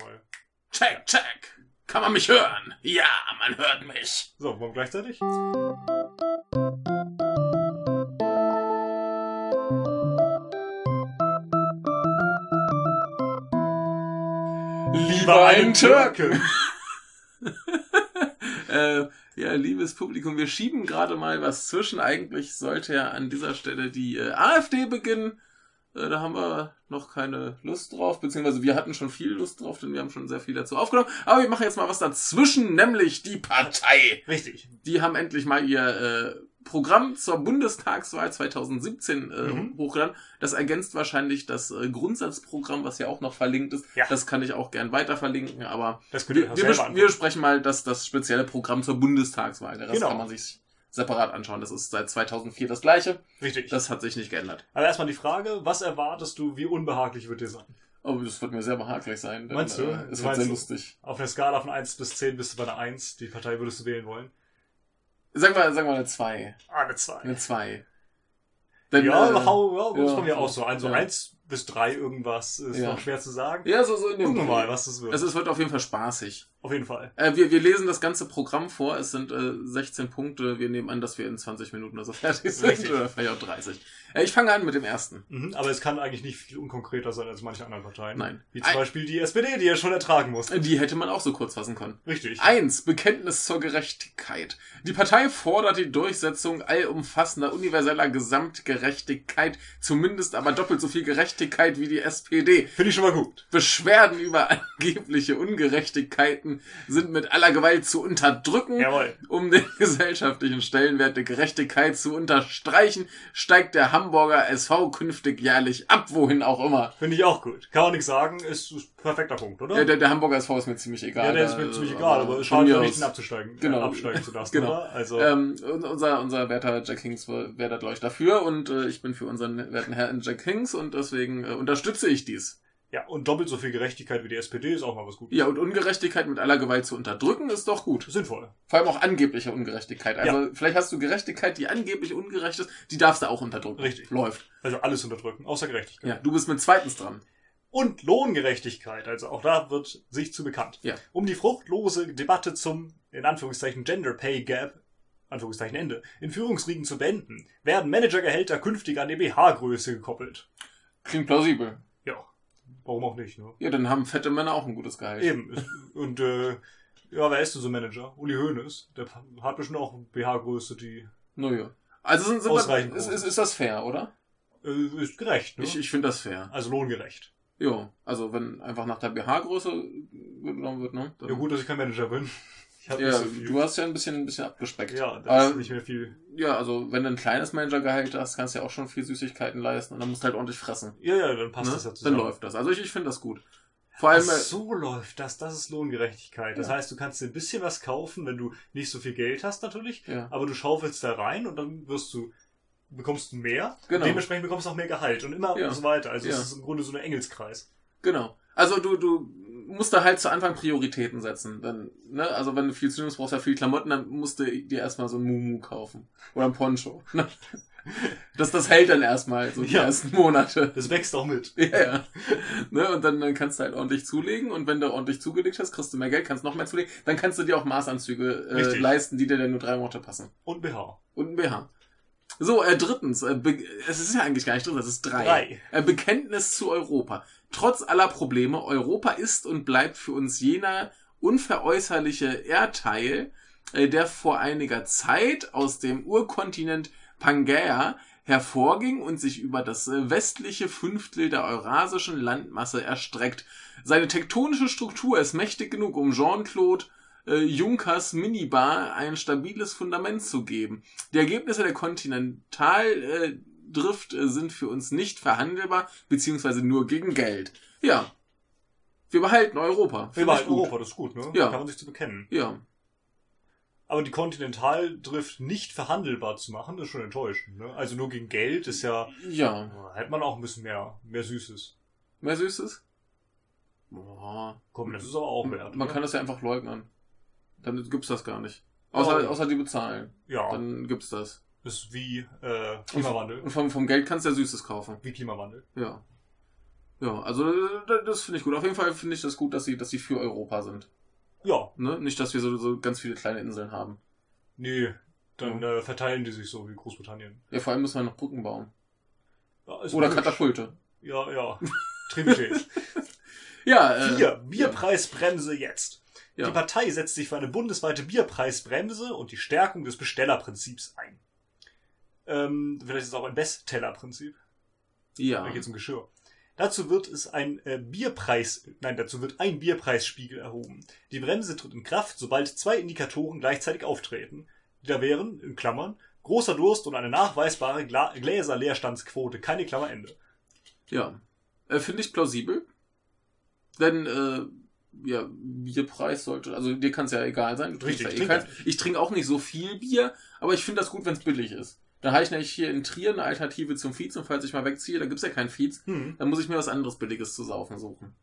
mal. Check, check. Kann man mich hören? Ja, man hört mich. So, wollen wir gleichzeitig? Lieber einen Türken. äh, ja, liebes Publikum, wir schieben gerade mal was zwischen. Eigentlich sollte ja an dieser Stelle die äh, AfD beginnen. Äh, da haben wir noch keine Lust drauf, beziehungsweise wir hatten schon viel Lust drauf, denn wir haben schon sehr viel dazu aufgenommen. Aber wir machen jetzt mal was dazwischen, nämlich die Partei. Richtig. Die haben endlich mal ihr äh, Programm zur Bundestagswahl 2017 äh, Mhm. hochgeladen. Das ergänzt wahrscheinlich das äh, Grundsatzprogramm, was ja auch noch verlinkt ist. Ja. Das kann ich auch gern weiter verlinken, aber Das wir, wir, selber bes angucken. wir besprechen mal das, das spezielle Programm zur Bundestagswahl. Rest Genau. kann man sich separat anschauen. Das ist seit 2004 das gleiche. Richtig. Das hat sich nicht geändert. Aber erstmal die Frage, was erwartest du, wie unbehaglich wird dir sein? Aber das wird mir sehr behaglich sein. Denn, Meinst du? Äh, es wird sehr lustig. Auf einer Skala von 1 bis 10 bist du bei einer 1. Die Partei würdest du wählen wollen? Sagen wir, sagen wir eine 2. Ah, eine 2. Eine 2. Denn, ja, äh, hau, ja, das ja, bei mir auch so. Also ja. 1 bis 3 irgendwas ist Ja. noch schwer zu sagen. ja, so, so in dem Gucken wir mal, was das wird. Also es wird auf jeden Fall spaßig. Auf jeden Fall. Äh, wir, wir lesen das ganze Programm vor. Es sind äh, 16 Punkte. Wir nehmen an, dass wir in 20 Minuten also fertig sind. Richtig. Oder vielleicht auch 30. Äh, ich fange an mit dem ersten. Mhm, aber es kann eigentlich nicht viel unkonkreter sein als manche anderen Parteien. Nein. Wie zum Ein- Beispiel die SPD, die er schon ertragen muss. Die hätte man auch so kurz fassen können. Richtig. Eins, Bekenntnis zur Gerechtigkeit. Die Partei fordert die Durchsetzung allumfassender, universeller Gesamtgerechtigkeit, zumindest aber doppelt so viel Gerechtigkeit wie die SPD. Finde ich schon mal gut. Beschwerden über angebliche Ungerechtigkeiten sind mit aller Gewalt zu unterdrücken. Jawohl. Um den gesellschaftlichen Stellenwert der Gerechtigkeit zu unterstreichen, steigt der Hamburger SV künftig jährlich ab, wohin auch immer. Finde ich auch gut. Kann man nichts sagen, ist ein perfekter Punkt, oder? Ja, der, der Hamburger SV ist mir ziemlich egal. Ja, der ist mir ziemlich äh, egal, aber es schadet ja nicht, abzusteigen, Genau. äh, absteigen zu lassen, Genau. oder? Also, Ähm, unser, unser werter Jack Hings wäre da, glaube ich, dafür und äh, ich bin für unseren werten Herrn Jack Hings und deswegen äh, unterstütze ich dies. Ja, und doppelt so viel Gerechtigkeit wie die SPD ist auch mal was Gutes. Ja, und Ungerechtigkeit mit aller Gewalt zu unterdrücken ist doch gut. Sinnvoll. Vor allem auch angebliche Ungerechtigkeit. Also vielleicht hast du Gerechtigkeit, die angeblich ungerecht ist, die darfst du auch unterdrücken. Richtig. Läuft. Also alles unterdrücken, außer Gerechtigkeit. Ja, du bist mit zweitens dran. Und Lohngerechtigkeit, also auch da wird sich zu bekannt. Ja. Um die fruchtlose Debatte zum, in Anführungszeichen, Gender Pay Gap, Anführungszeichen Ende, in Führungsriegen zu beenden, werden Managergehälter künftig an die BH-Größe gekoppelt. Klingt plausibel. Warum auch nicht, ne? Ja, dann haben fette Männer auch ein gutes Gehalt. Eben. Und, äh, ja, wer ist denn so ein Manager? Uli Hoeneß. Der hat bestimmt auch BH-Größe, die Naja. Also sind, sind Ausreichend wir, ist, ist, ist das fair, oder? äh, ist gerecht, ne? Ich, ich finde das fair. also lohngerecht. Ja, also wenn einfach nach der BH-Größe genommen wird, ne? Dann- Ja, gut, dass ich kein Manager bin. Ich habe Ja, nicht so viel. du hast ja ein bisschen, ein bisschen abgespeckt. ja, da ist Ähm, nicht mehr viel. Ja, also wenn du ein kleines Managergehalt hast, kannst du ja auch schon viel Süßigkeiten leisten und dann musst du halt ordentlich fressen. Ja, ja, dann passt Ne? das ja Dann zusammen. läuft das. Also ich, ich finde das gut. Vor Ach allem, äh, so läuft das. Das ist Lohngerechtigkeit. Das Ja. heißt, du kannst dir ein bisschen was kaufen, wenn du nicht so viel Geld hast natürlich, ja, aber du schaufelst da rein und dann wirst du bekommst du mehr. Genau. Dementsprechend bekommst du auch mehr Gehalt und immer Ja. so weiter. Also es ist im Grunde so ein Engelskreis. genau. Also du, du musst da halt zu Anfang Prioritäten setzen. Dann, ne? Also wenn du viel hast, brauchst du ja viel Klamotten, dann musst du dir erstmal so ein Mumu kaufen. Oder ein Poncho. Das, das hält dann erstmal so die Ja. ersten Monate. Das wächst auch mit. Ja, ja. Ne, und dann, dann kannst du halt ordentlich zulegen und wenn du ordentlich zugelegt hast, kriegst du mehr Geld, kannst noch mehr zulegen, dann kannst du dir auch Maßanzüge äh, Richtig. leisten, die dir dann nur drei Monate passen. Und BH. Und ein BH. So, äh, drittens, äh, es ist ja eigentlich gar nicht drin, es ist drei. Drei. Äh, Bekenntnis zu Europa. Trotz aller Probleme, Europa ist und bleibt für uns jener unveräußerliche Erdteil, äh, der vor einiger Zeit aus dem Urkontinent Pangaea hervorging und sich über das äh, westliche Fünftel der eurasischen Landmasse erstreckt. Seine tektonische Struktur ist mächtig genug, um Jean-Claude äh, Junkers Minibar ein stabiles Fundament zu geben. Die Ergebnisse der Kontinentaldrift äh, sind für uns nicht verhandelbar, beziehungsweise nur gegen Geld. Ja. Wir behalten Europa. Wir behalten. Europa, das ist gut, ne? Ja. Kann man sich zu bekennen. Ja. Aber die Kontinentaldrift nicht verhandelbar zu machen, ist schon enttäuschend, ne? Also nur gegen Geld ist ja, Ja. hätte man auch ein bisschen mehr, mehr Süßes. Mehr Süßes? Boah. Komm, das ist aber auch wert. Man ne? kann das ja einfach leugnen. Dann gibt's das gar nicht. Außer, Ja. außer die bezahlen. Ja, Dann gibt's das. Ist wie äh, Klimawandel. Und vom, vom Geld kannst du ja Süßes kaufen. Wie Klimawandel. Ja. Ja, also das finde ich gut. Auf jeden Fall finde ich das gut, dass sie, dass sie für Europa sind. Ja, Ne? Nicht, dass wir so, so ganz viele kleine Inseln haben. nee, dann äh, verteilen die sich so wie Großbritannien. Ja, vor allem müssen wir noch Brücken bauen. Ja, Oder logisch. Katapulte. Ja, ja. Tributäts. Ja, äh, Vier, Bierpreisbremse jetzt. Ja. Die Partei setzt sich für eine bundesweite Bierpreisbremse und die Stärkung des Bestellerprinzips ein. Ähm, vielleicht ist es auch ein Bestsellerprinzip. Ja. Da geht es um Geschirr. Dazu wird es ein äh, Bierpreis, nein, dazu wird ein Bierpreisspiegel erhoben. Die Bremse tritt in Kraft, sobald zwei Indikatoren gleichzeitig auftreten. Die da wären, in Klammern, großer Durst und eine nachweisbare Gla Gläserleerstandsquote, keine Klammer Ende. Ja. Äh, Finde ich plausibel. Denn, äh, ja, Bierpreis sollte, also dir kann es ja egal sein. Du trinkst Richtig, ja eh. Ich trinke auch nicht so viel Bier, aber ich finde das gut, wenn es billig ist. Da habe ich nämlich hier in Trier eine Alternative zum Fietz und falls ich mal wegziehe, da gibt's ja keinen Fietz, Hm. dann muss ich mir was anderes Billiges zu saufen suchen.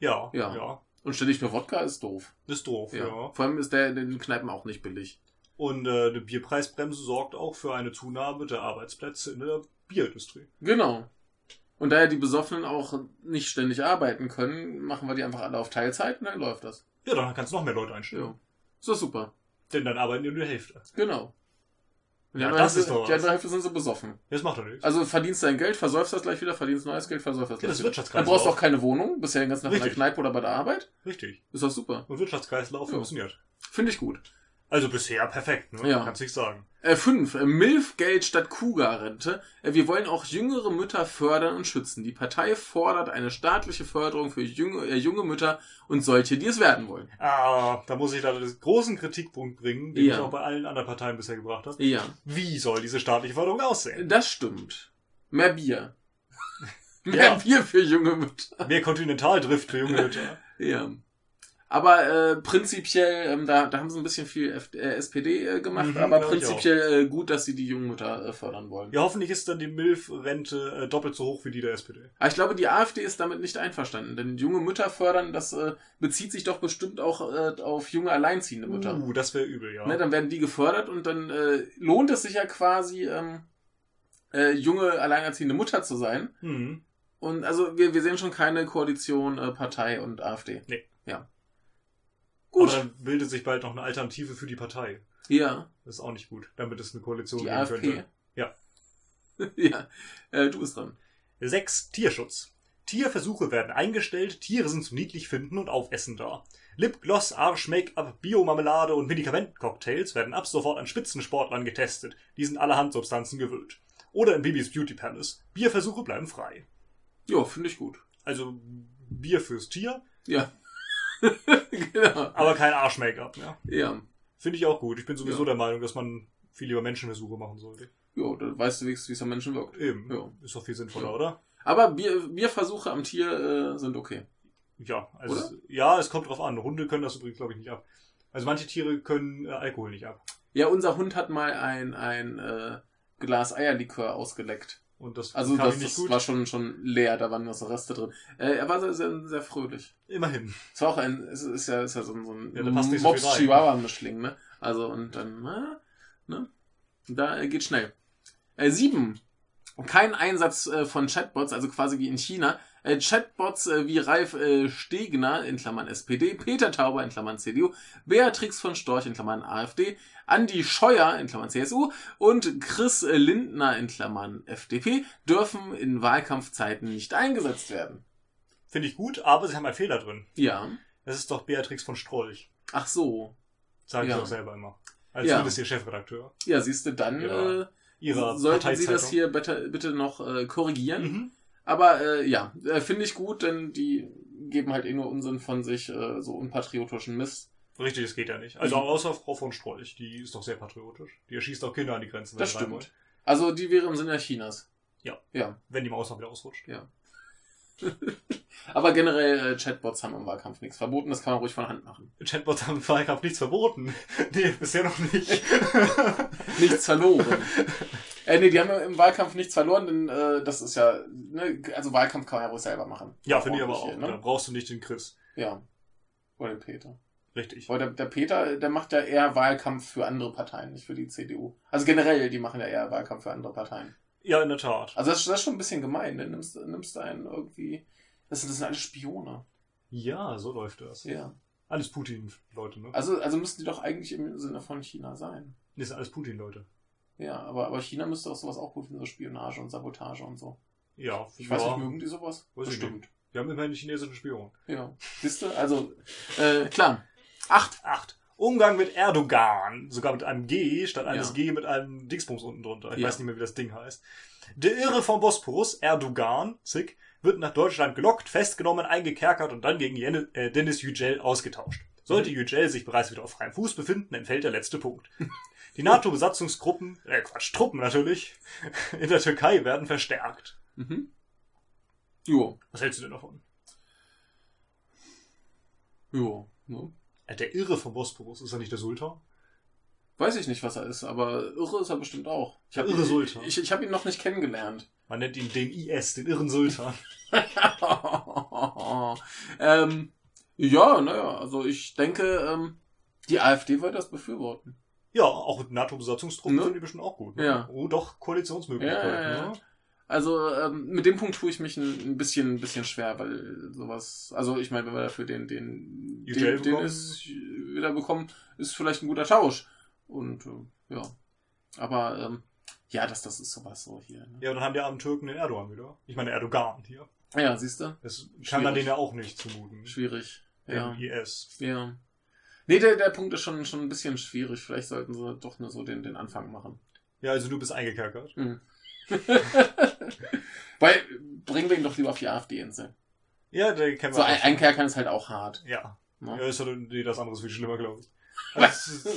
Ja, Ja. ja, Und ständig nur Wodka ist doof. ist doof, Ja. ja. Vor allem ist der in den Kneipen auch nicht billig. Und äh, die Bierpreisbremse sorgt auch für eine Zunahme der Arbeitsplätze in der Bierindustrie. Genau. Und da ja die Besoffenen auch nicht ständig arbeiten können, machen wir die einfach alle auf Teilzeit und dann läuft das. Ja, dann kannst du noch mehr Leute einstellen. Ja. Ist doch super. Denn dann arbeiten die nur die Hälfte. Genau. Und die, Ja, andere das ist Hälfte, doch die andere Hälfte sind so besoffen. Das macht doch nichts. Also verdienst dein Geld, versäufst das gleich wieder, verdienst neues Geld, versäufst das Ja, gleich das ist wieder. Dann Wirtschaftskreislauf. brauchst du auch keine Wohnung, bist ja den ganzen Tag in der. Kneipe oder bei der Arbeit. Richtig. Ist doch super. Und Wirtschaftskreislauf Ja. funktioniert. Finde ich gut. Also bisher perfekt, ne? Ja. Kannst nicht sagen. Äh, fünf. Äh, Milfgeld statt Kuga-Rente. Äh, wir wollen auch jüngere Mütter fördern und schützen. Die Partei fordert eine staatliche Förderung für junge, äh, junge Mütter und solche, die es werden wollen. Ah, da muss ich da den großen Kritikpunkt bringen, den Ja. ich auch bei allen anderen Parteien bisher gebracht habe. Ja, Wie soll diese staatliche Förderung aussehen? das stimmt. Mehr Bier. Mehr Ja. Bier für junge Mütter. Mehr Kontinentaldrift für junge Mütter. Ja. Aber äh, prinzipiell, ähm, da, da haben sie ein bisschen viel F äh, SPD äh, gemacht, Mhm, aber prinzipiell äh, gut, dass sie die jungen Mütter äh, fördern wollen. Ja, hoffentlich ist dann die MILF-Rente äh, doppelt so hoch wie die der SPD. Aber ich glaube, die AfD ist damit nicht einverstanden, denn junge Mütter fördern, das bezieht sich doch bestimmt auch auf junge alleinziehende Mütter. Uh, das wäre übel, ja. Ne, dann werden die gefördert und dann lohnt es sich ja quasi, ähm, äh, junge alleinerziehende Mutter zu sein. Hm. Und also wir, wir sehen schon keine Koalition Partei und AfD. Nee. Ja. Aber Gut. dann bildet sich bald noch eine Alternative für die Partei. Ja. Das ist auch nicht gut, damit es eine Koalition Die geben AfP. könnte. Ja. ja. Äh, du bist dran. 6. Tierschutz. Tierversuche werden eingestellt, Tiere sind zum niedlich finden und aufessen da. Lipgloss, Arsch-Make-up, Biomarmelade und Medikamentencocktails werden ab sofort an Spitzensportlern getestet. Die sind allerhand Substanzen gewöhnt. Oder in Babys Beauty Palace. Bierversuche bleiben frei. Ja, finde ich gut. Also Bier fürs Tier, Ja. genau. aber kein Arsch-Make-up mehr. Ja. Finde ich auch gut. Ich bin sowieso Ja. der Meinung, dass man viel lieber Menschenversuche machen sollte. Jo, da weißt du wenigstens, wie es am Menschen wirkt. Eben. Ja. Ist doch viel sinnvoller, Ja. oder? Aber Bier, Bierversuche am Tier äh, sind okay. Ja, also Oder? es, ja, es kommt drauf an. Hunde können das übrigens, glaube ich, nicht ab. Also manche Tiere können äh, Alkohol nicht ab. Ja, unser Hund hat mal ein, ein äh, Glas Eierlikör ausgeleckt. Und das Also das, das war schon, schon leer, da waren noch so Reste drin. Äh, er war sehr, sehr, sehr fröhlich. Immerhin. Es war auch ein, es ist ja, ist ja so ein, so ein Ja. Mops-Chihuahua-Mischling, ne? Also, und dann, na, ne? Da äh, geht schnell. Äh, sieben. Kein Einsatz äh, von Chatbots, also quasi wie in China. Äh, Chatbots äh, wie Ralf äh, Stegner, in Klammern SPD, Peter Tauber, in Klammern CDU, Beatrix von Storch, in Klammern AfD, Andi Scheuer, in Klammern CSU und Chris äh, Lindner, in Klammern FDP, dürfen in Wahlkampfzeiten nicht eingesetzt werden. Finde ich gut, aber sie haben einen Fehler drin. Ja. Das ist doch Beatrix von Strolch. Ach so. Sagen Ja. sie doch selber immer. Als Ja. zumindest ihr Chefredakteur. Ja, siehst du, dann Ja. Ihrer sollten Sie das hier bitte, bitte noch äh, korrigieren. Mhm. Aber äh, ja, äh, finde ich gut, denn die geben halt eh nur Unsinn von sich, äh, so unpatriotischen Mist. Richtig, das geht ja nicht. Also Mhm. außer Frau von Strolch, die ist doch sehr patriotisch. Die erschießt auch Kinder an die Grenzen. Das stimmt. wollen. Also die wäre im Sinne Chinas. Ja. Ja. Wenn die Maus mal wieder ausrutscht. Aber generell, äh, Chatbots haben im Wahlkampf nichts verboten, das kann man ruhig von Hand machen. Chatbots haben im Wahlkampf nichts verboten. nee, bisher noch nicht. Nichts verloren. äh, nee, die haben im Wahlkampf nichts verloren, denn äh, das ist ja, ne, also Wahlkampf kann man ja ruhig selber machen. ja, finde ich aber auch. hier, Da Ne? brauchst du nicht den Chris. Ja. Oder den Peter. Richtig. Weil der, der Peter, der macht ja eher Wahlkampf für andere Parteien, nicht für die CDU. Also generell, die machen ja eher Wahlkampf für andere Parteien. Ja, in der Tat. Also das, ist- das ist schon ein bisschen gemein. Ne? Nimmst, nimmst einen irgendwie Das sind, das sind alles Spione. Ja, so läuft das. Ja. Alles Putin-Leute, ne? Also, also müssten die doch eigentlich im Sinne von China sein. Das sind alles Putin-Leute. Ja, aber, aber China müsste auch sowas auch finden, so Spionage und Sabotage und so. Ja, Ich weiß nicht, mögen die sowas? Weiß Bestimmt. Wir haben immerhin die chinesischen Spionen. Ja. Wisst ihr? Also, äh, klar. Acht. Acht. Umgang mit Erdogan. Sogar mit einem G statt eines Ja. G mit einem Dingsbums unten drunter. Ich Ja. weiß nicht mehr, wie das Ding heißt. Der Irre vom Bosporus, Erdogan, zick, wird nach Deutschland gelockt, festgenommen, eingekerkert und dann gegen Jen äh, Dennis Yücel ausgetauscht. Sollte Mhm. Yücel sich bereits wieder auf freiem Fuß befinden, entfällt der letzte Punkt. Die NATO-Besatzungsgruppen, äh Quatsch, Truppen natürlich, in der Türkei werden verstärkt. Mhm. Jo. Was hältst du denn davon? Jo. Ne? Äh, Der Irre vom Bosporus, ist er nicht der Sultan? Weiß ich nicht, was er ist, aber irre ist er bestimmt auch. Ich hab irre Sultan. Ich, ich habe ihn noch nicht kennengelernt. Man nennt ihn den IS, den irren Sultan. ähm, ja, naja, also ich denke, ähm, die AfD wird das befürworten. Ja, auch mit NATO-Besatzungstruppen Ne? sind die bestimmt auch gut. Ne? Ja. Oh, doch, Koalitionsmöglichkeiten. Ja, ja. Ne? Also ähm, mit dem Punkt tue ich mich ein, ein bisschen, ein bisschen schwer, weil sowas, also ich meine, wenn wir dafür den, den, den, den bekommen? ist wieder bekommen, ist vielleicht ein guter Tausch. Und äh, ja, aber ähm, ja, das, das ist sowas so hier. Ne? Ja, und dann haben die armen Türken den Erdogan wieder. Ich meine Erdogan hier. Ja, siehst du, Das kann man denen ja auch nicht zumuten. schwierig. Ja, IS. ja. Nee, der, der Punkt ist schon, schon ein bisschen schwierig. Vielleicht sollten sie doch nur so den, den Anfang machen. Ja, also du bist eingekerkert. Mhm. Weil, bringen wir ihn doch lieber auf die AfD-Insel. Ja, der kennen wir So, ein, ein Kerkern ist halt auch hart. Ja. Ne? Ja, ist ja nee, das andere ist viel schlimmer, glaube ich. Also,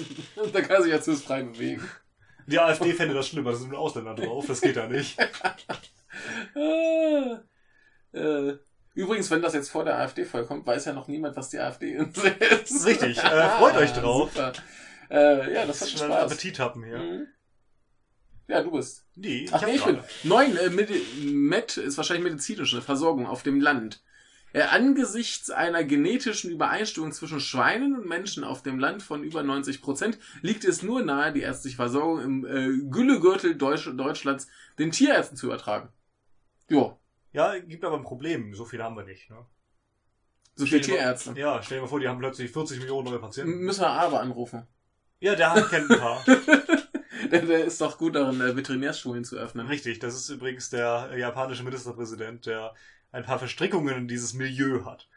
da kann er sich jetzt frei bewegen. Die AfD fände das schlimmer, da sind nur Ausländer drauf. Das geht ja nicht. Äh, übrigens, wenn das jetzt vor der AfD vollkommt, weiß ja noch niemand, was die AfD ist. Richtig, äh, freut euch drauf. Äh, ja, das hat Schon Spaß. Appetit haben hier. Mhm. Ja, du bist. Nee, ich Ach hab nee, ich bin. Neun, äh, Medi Med ist wahrscheinlich medizinische Versorgung auf dem Land. Äh, angesichts einer genetischen Übereinstimmung zwischen Schweinen und Menschen auf dem Land von über 90 Prozent liegt es nur nahe, die ärztliche Versorgung im äh, Güllegürtel Deutsch Deutschlands den Tierärzten zu übertragen. Jo, Ja, gibt aber ein Problem. So viele haben wir nicht. Ne? so viele dir mal- Tierärzte. Ja, stell dir mal vor, die haben plötzlich 40 Millionen neue Patienten. Müssen wir aber anrufen. Ja, der hat kennt ein paar. Der, der ist doch gut darin, äh, Veterinärschulen zu öffnen. Richtig, das ist übrigens der äh, japanische Ministerpräsident, der ein paar Verstrickungen in dieses Milieu hat.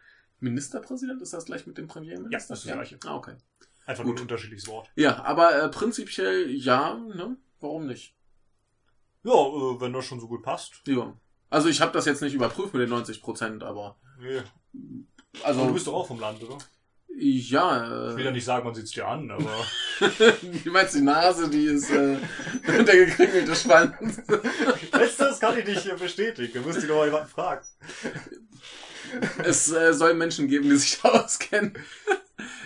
Ministerpräsident ist das gleich mit dem Premierminister? Ja, das ist das Gleiche. Ah, okay. Einfach Gut. nur ein unterschiedliches Wort. Ja, aber äh, prinzipiell ja, ne? Warum nicht? Ja, äh, wenn das schon so gut passt. Ja. Also ich habe das jetzt nicht überprüft mit den 90 Prozent, aber Nee. also Aber du bist doch auch vom Land, oder? Ja. Ich will ja Äh, nicht sagen, man sieht's dir an, aber du meinst die Nase, die ist äh, der gekringelte Schwanz. letzteres kann ich nicht äh, bestätigen. Du musst dich doch mal jemanden fragen. es äh, soll Menschen geben, die sich da auskennen.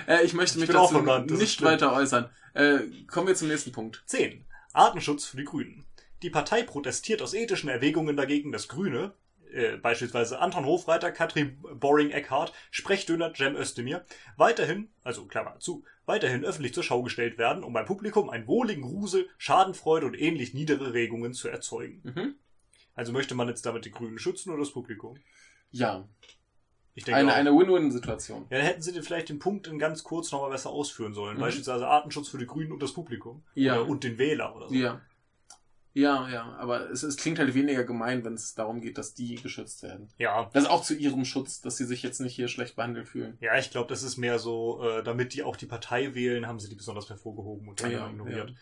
äh, ich möchte Ich mich auch dazu ist nicht weiter äußern. Äh, kommen wir zum nächsten Punkt. 10. Artenschutz für die Grünen. Die Partei protestiert aus ethischen Erwägungen dagegen, dass Grüne, äh, beispielsweise Anton Hofreiter, Katrin Boring-Eckardt, Sprechdöner Cem Özdemir, weiterhin, also Klammer zu, weiterhin öffentlich zur Schau gestellt werden, um beim Publikum einen wohligen Grusel, Schadenfreude und ähnlich niedere Regungen zu erzeugen. Mhm. Also möchte man jetzt damit die Grünen schützen oder das Publikum? Ja, Ich denke eine, auch. eine Win-Win-Situation. Ja, dann hätten sie den vielleicht den Punkt in ganz kurz nochmal besser ausführen sollen. Mhm. Beispielsweise Artenschutz für die Grünen und das Publikum. Ja. Oder, und den Wähler oder so. Ja. Ja, ja, aber es, es klingt halt weniger gemein, wenn es darum geht, dass die geschützt werden. ja. Das ist auch zu ihrem Schutz, dass sie sich jetzt nicht hier schlecht behandelt fühlen. Ja, ich glaube, das ist mehr so, äh, damit die auch die Partei wählen, haben sie die besonders hervorgehoben und dann Ja, ignoriert. ja.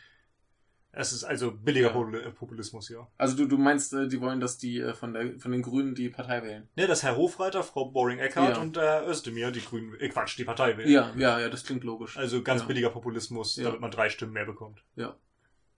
Es ist also billiger Ja. Äh, Populismus hier. Also du, du meinst, äh, die wollen, dass die äh, von, der, von den Grünen die Partei wählen? Ne, das Herr Hofreiter, Frau Boring-Eckardt Ja. und der Özdemir, die Grünen, äh, Quatsch, die Partei wählen. Ja, ja, ja, das klingt logisch. Also ganz ja. billiger Populismus, Ja. damit man drei Stimmen mehr bekommt. Ja,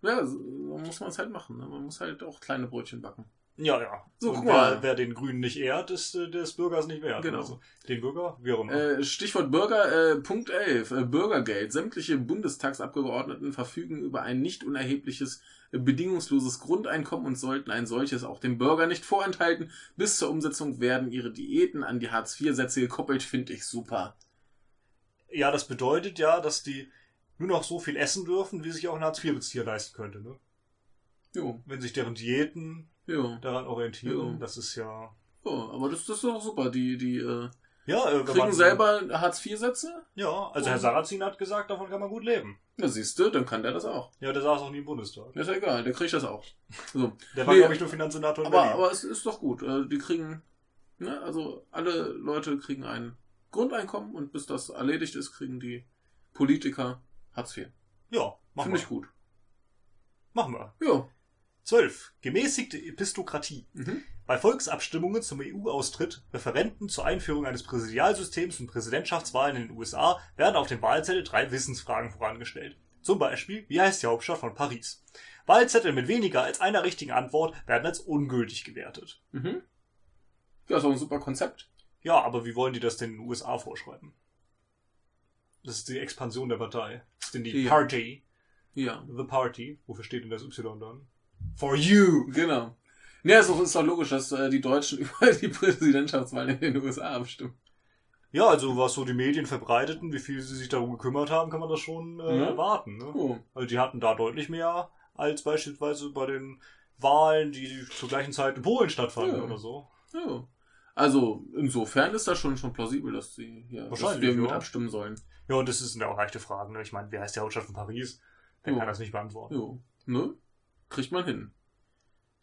so so muss man es halt machen. Ne? Man muss halt auch kleine Brötchen backen. Ja, ja. So, guck wer, mal. wer den Grünen nicht ehrt, ist äh, des Bürgers nicht wert. Genau. Also, den Bürger, wie auch immer. Äh, Stichwort Bürger, äh, Punkt 11, äh, Bürgergeld. Sämtliche Bundestagsabgeordneten verfügen über ein nicht unerhebliches, äh, bedingungsloses Grundeinkommen und sollten ein solches auch dem Bürger nicht vorenthalten. Bis zur Umsetzung werden ihre Diäten an die Hartz-IV-Sätze gekoppelt, finde ich super. Ja, das bedeutet ja, dass die nur noch so viel essen dürfen, wie sich auch ein Hartz-IV-Bezieher leisten könnte. Ne? Jo, Wenn sich deren Diäten jo. daran orientieren, Ja. das ist ja Ja, aber das, das ist doch super. Die, die äh, Ja, äh, kriegen selber Hartz-IV-Sätze. Ja, also Herr Sarrazin hat gesagt, davon kann man gut leben. Na siehst du, dann kann der das auch. Ja, der saß auch nie im Bundestag. Ist ja egal, der kriegt das auch. So. Der war, Nee, glaube ich, nur Finanzsenator in Aber, Berlin. aber es ist doch gut. Äh, Die kriegen, ne, also alle Leute kriegen ein Grundeinkommen und bis das erledigt ist, kriegen die Politiker Hartz IV. ja, machen Finde ich gut. Machen wir. Ja. 12. Gemäßigte Epistokratie. Mhm. Bei Volksabstimmungen zum EU-Austritt, Referenten zur Einführung eines Präsidialsystems und Präsidentschaftswahlen in den USA werden auf dem Wahlzettel drei Wissensfragen vorangestellt. Zum Beispiel, wie heißt die Hauptstadt von Paris? Wahlzettel mit weniger als einer richtigen Antwort werden als ungültig gewertet. Mhm. Ja, ist auch ein super Konzept. Ja, aber wie wollen die das denn in den USA vorschreiben? Das ist die Expansion der Partei. Das ist denn die Ja. Party. Ja. The Party. Wofür steht denn das Y dann? For you! Genau. Ja, ist doch, ist doch logisch, dass äh, die Deutschen über die Präsidentschaftswahlen in den USA abstimmen. Ja, also was so die Medien verbreiteten, wie viel sie sich darum gekümmert haben, kann man das schon äh, Ja. erwarten. Ne? Oh. Also die hatten da deutlich mehr als beispielsweise bei den Wahlen, die zur gleichen Zeit in Polen stattfanden Ja. oder so. Ja. Also, insofern ist das schon, schon plausibel, dass sie hier dass wir mit ja. abstimmen sollen. Ja, und das ist eine auch leichte Frage. Ne? Ich meine, wer heißt die Hauptstadt von Paris? Der Ja. kann das nicht beantworten. Jo. Ne? Kriegt man hin.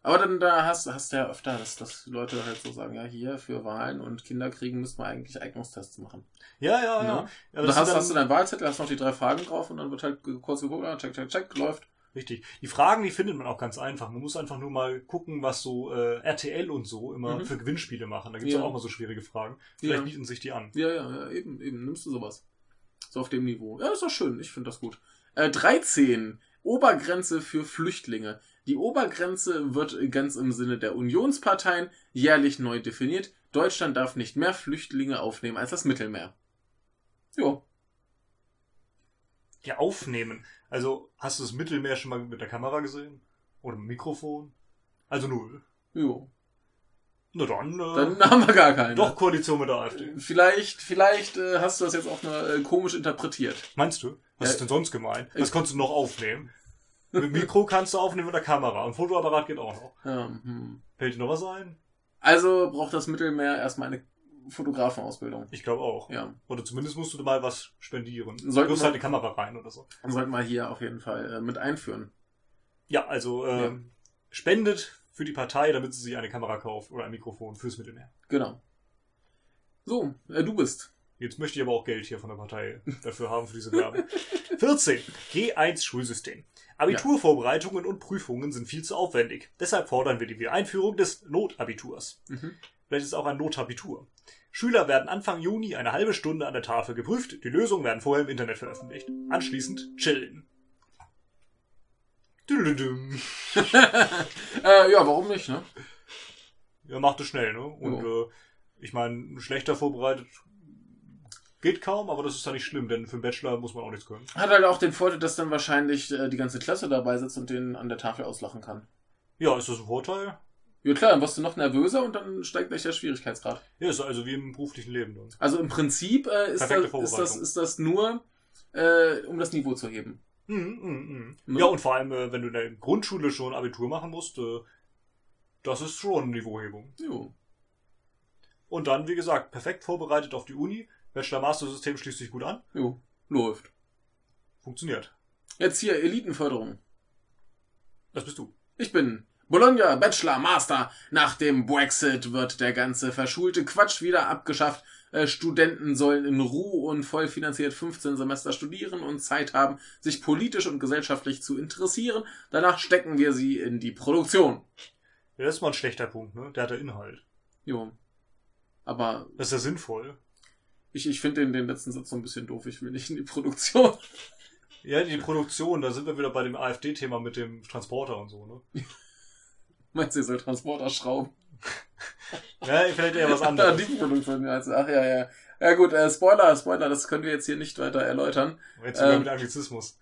Aber dann da hast, hast du ja öfter, dass, dass die Leute halt so sagen, ja, hier für Wahlen und Kinder kriegen müssen wir eigentlich Eignungstests machen. Ja, ja, ja. Ne? ja das da hast, sind hast du deinen Wahlzettel, hast noch die drei Fragen drauf und dann wird halt kurz geguckt, ah, check, check, check, läuft. Richtig. Die Fragen, die findet man auch ganz einfach. Man muss einfach nur mal gucken, was so äh, RTL und so immer Mhm. für Gewinnspiele machen. Da gibt's Ja. ja auch mal so schwierige Fragen. Vielleicht Ja. bieten sich die an. Ja, ja, ja, eben, eben, nimmst du sowas. So auf dem Niveau. Ja, ist doch schön, ich finde das gut. Äh, 13. Obergrenze für Flüchtlinge. Die Obergrenze wird ganz im Sinne der Unionsparteien jährlich neu definiert. Deutschland darf nicht mehr Flüchtlinge aufnehmen als das Mittelmeer. Jo. Ja, aufnehmen. Also, hast du das Mittelmeer schon mal mit der Kamera gesehen? Oder mit dem Mikrofon? Also null. Jo. Na dann, äh, Dann haben wir gar keine. doch Koalition mit der AfD. Vielleicht, vielleicht äh, hast du das jetzt auch nur äh, komisch interpretiert. Meinst du? Was Ja. ist denn sonst gemeint? Was Ich- konntest du noch aufnehmen? Mit Mikro kannst du aufnehmen mit der Kamera. Ein Fotoapparat geht auch noch. Ja, hm. Fällt dir noch was ein? Also braucht das Mittelmeer erstmal eine Fotografenausbildung. Ich glaube auch. Ja. Oder zumindest musst du mal was spendieren. Sollten du wir- halt eine Kamera rein oder so. Dann sollten wir hier auf jeden Fall äh, mit einführen. Ja, also äh, Ja. spendet für die Partei, damit sie sich eine Kamera kauft oder ein Mikrofon fürs Mittelmeer. Genau. So, äh, du bist. Jetzt möchte ich aber auch Geld hier von der Partei dafür haben für diese Werbung. 14. G1 Schulsystem. Abiturvorbereitungen und Prüfungen sind viel zu aufwendig. Deshalb fordern wir die Wiedereinführung des Notabiturs. Mhm. Vielleicht ist es auch ein Notabitur. Schüler werden Anfang Juni eine halbe Stunde an der Tafel geprüft. Die Lösungen werden vorher im Internet veröffentlicht. Anschließend chillen. Äh, ja, warum nicht, ne? Ja, macht es schnell, ne? Und äh, ich meine, schlechter vorbereitet geht kaum, aber das ist ja nicht schlimm, denn für einen Bachelor muss man auch nichts können. Hat halt auch den Vorteil, dass dann wahrscheinlich äh, die ganze Klasse dabei sitzt und den an der Tafel auslachen kann. Ja, ist das ein Vorteil? Ja klar, dann wirst du noch nervöser und dann steigt gleich der Schwierigkeitsgrad. Ja, ist also wie im beruflichen Leben dann. Also im Prinzip äh, ist, das, ist, das, ist das nur, äh, um das Niveau zu heben. Mhm, mhm. Ne? Ja, und vor allem, äh, wenn du in der Grundschule schon Abitur machen musst, äh, das ist schon eine Niveauhebung. Jo. Und dann, wie gesagt, perfekt vorbereitet auf die Uni. Bachelor-Master-System schließt sich gut an. Jo. Läuft. Funktioniert. Jetzt hier Elitenförderung. Das bist du. Ich bin Bologna, Bachelor, Master. Nach dem Brexit wird der ganze verschulte Quatsch wieder abgeschafft. Äh, Studenten sollen in Ruhe und voll finanziert 15 Semester studieren und Zeit haben, sich politisch und gesellschaftlich zu interessieren. Danach stecken wir sie in die Produktion. Ja, das ist mal ein schlechter Punkt, ne? Der hat ja Inhalt. Jo. Aber Das ist ja sinnvoll. ich, ich finde den, den letzten Satz so ein bisschen doof. Ich will nicht in die Produktion. Ja, die Produktion, da sind wir wieder bei dem AfD-Thema mit dem Transporter und so, ne? Meinst du, ihr soll Transporter schrauben? Ja, vielleicht eher was anderes. die Produktion, ja. also, Ach ja, ja. Ja gut, äh, Spoiler, Spoiler, das können wir jetzt hier nicht weiter erläutern. Jetzt Ähm, mit Anglizismus.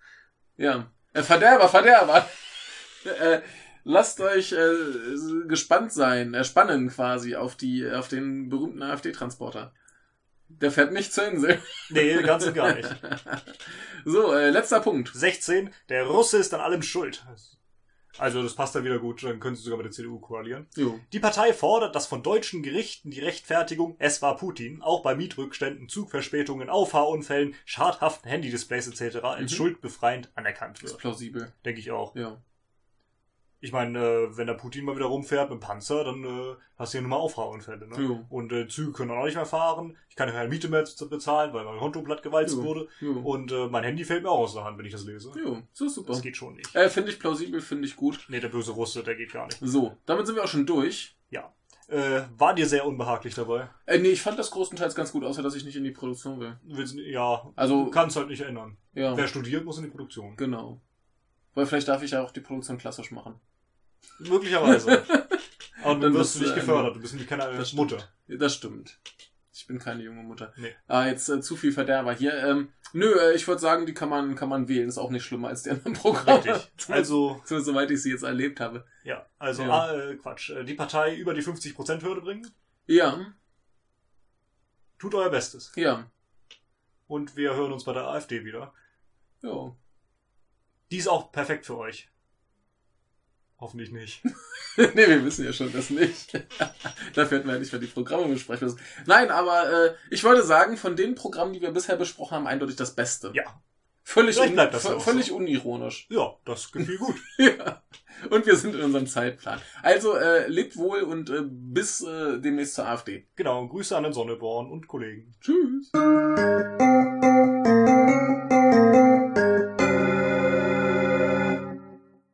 Ja. Äh, Verderber, Verderber. äh, lasst euch äh, gespannt sein, äh, spannen quasi auf die, auf den berühmten AfD-Transporter. Der fährt nicht zur Insel. Nee, ganz und gar nicht. So, äh, letzter Punkt. 16. Der Russe ist an allem schuld. Also das passt dann wieder gut, dann können sie sogar mit der CDU koalieren. Jo. Die Partei fordert, dass von deutschen Gerichten die Rechtfertigung, es war Putin, auch bei Mietrückständen, Zugverspätungen, Auffahrunfällen, schadhaften Handydisplays etc. als Mhm. schuldbefreiend anerkannt Ist wird. plausibel. Denke ich auch. Ja. Ich meine, äh, wenn der Putin mal wieder rumfährt mit dem Panzer, dann äh, hast du ja nur mal Auffahrunfälle. Ne? Jo. Und äh, Züge können auch nicht mehr fahren. Ich kann keine Miete mehr bezahlen, weil mein Konto plattgewalzt Jo. wurde. Jo. Und äh, mein Handy fällt mir auch aus der Hand, wenn ich das lese. Jo. So super. Das geht schon nicht. Äh, finde ich plausibel, finde ich gut. Nee, der böse Russe, der geht gar nicht. So, damit sind wir auch schon durch. Ja. Äh, war dir sehr unbehaglich dabei? Äh, nee, ich fand das größtenteils ganz gut, außer dass ich nicht in die Produktion will. Willst, ja, Also- du kannst halt nicht ändern. Ja, Wer studiert, muss in die Produktion. genau. Weil vielleicht darf ich ja auch die Produktion klassisch machen. Möglicherweise. Aber Dann dann wirst du du nicht eine- gefördert. Du bist nämlich keine Das Mutter. stimmt. Das stimmt. Ich bin keine junge Mutter. Nee. Ah, jetzt äh, zu viel Verderber hier. Ähm, nö, äh, ich würde sagen, die kann man, kann man wählen. Ist auch nicht schlimmer als die anderen Programme. Richtig. Also, zumindest soweit ich sie jetzt erlebt habe. ja, also, Ja. ah, äh, Quatsch. Äh, Die Partei über die 50%-Hürde bringen. Ja, Tut euer Bestes. ja, Und wir hören uns bei der AfD wieder. ja. Die ist auch perfekt für euch. Hoffentlich nicht. nee, wir wissen ja schon das nicht. Dafür hätten wir ja nicht mehr die Programme besprechen müssen. Nein, aber äh, ich wollte sagen, von den Programmen, die wir bisher besprochen haben, eindeutig das Beste. Ja. Völlig, un auch völlig so. unironisch. Ja, das gefiel gut. ja. Und wir sind in unserem Zeitplan. Also, äh, lebt wohl und äh, bis äh, demnächst zur AfD. Genau, Grüße an den Sonneborn und Kollegen. Tschüss.